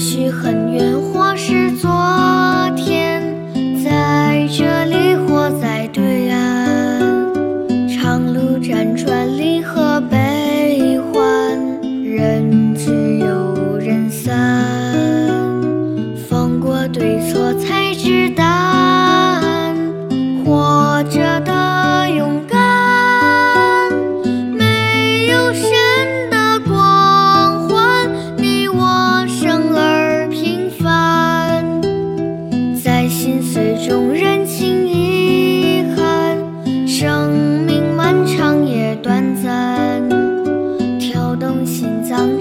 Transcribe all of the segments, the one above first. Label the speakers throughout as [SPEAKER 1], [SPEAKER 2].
[SPEAKER 1] 许很心脏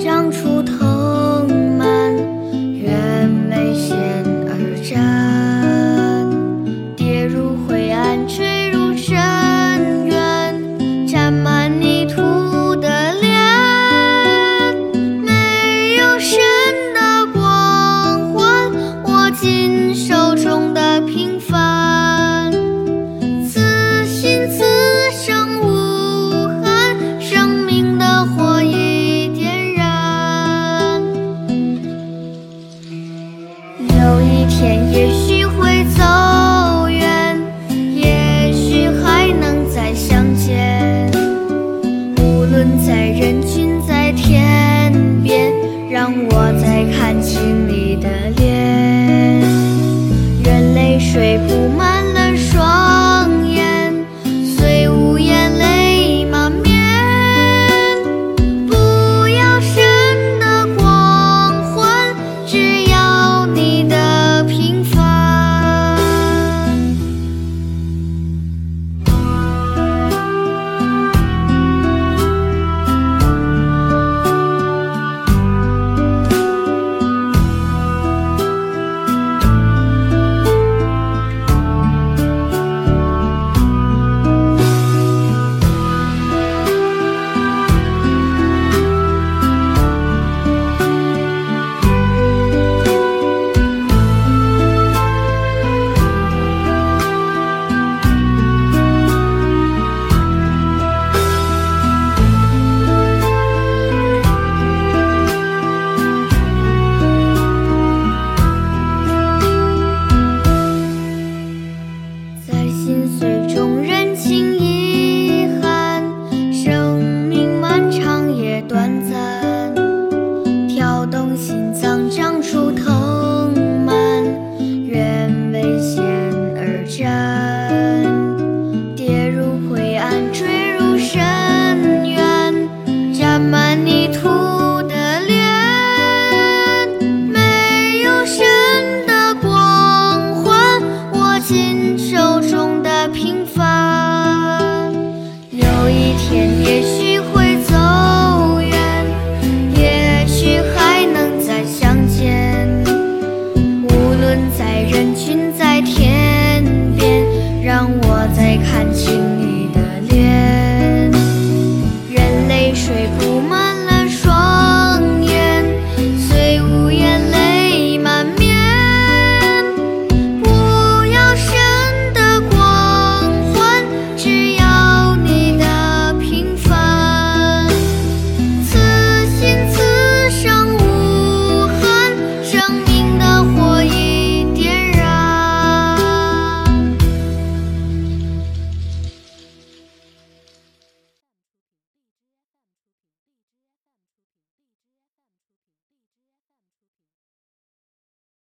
[SPEAKER 1] 心脏长出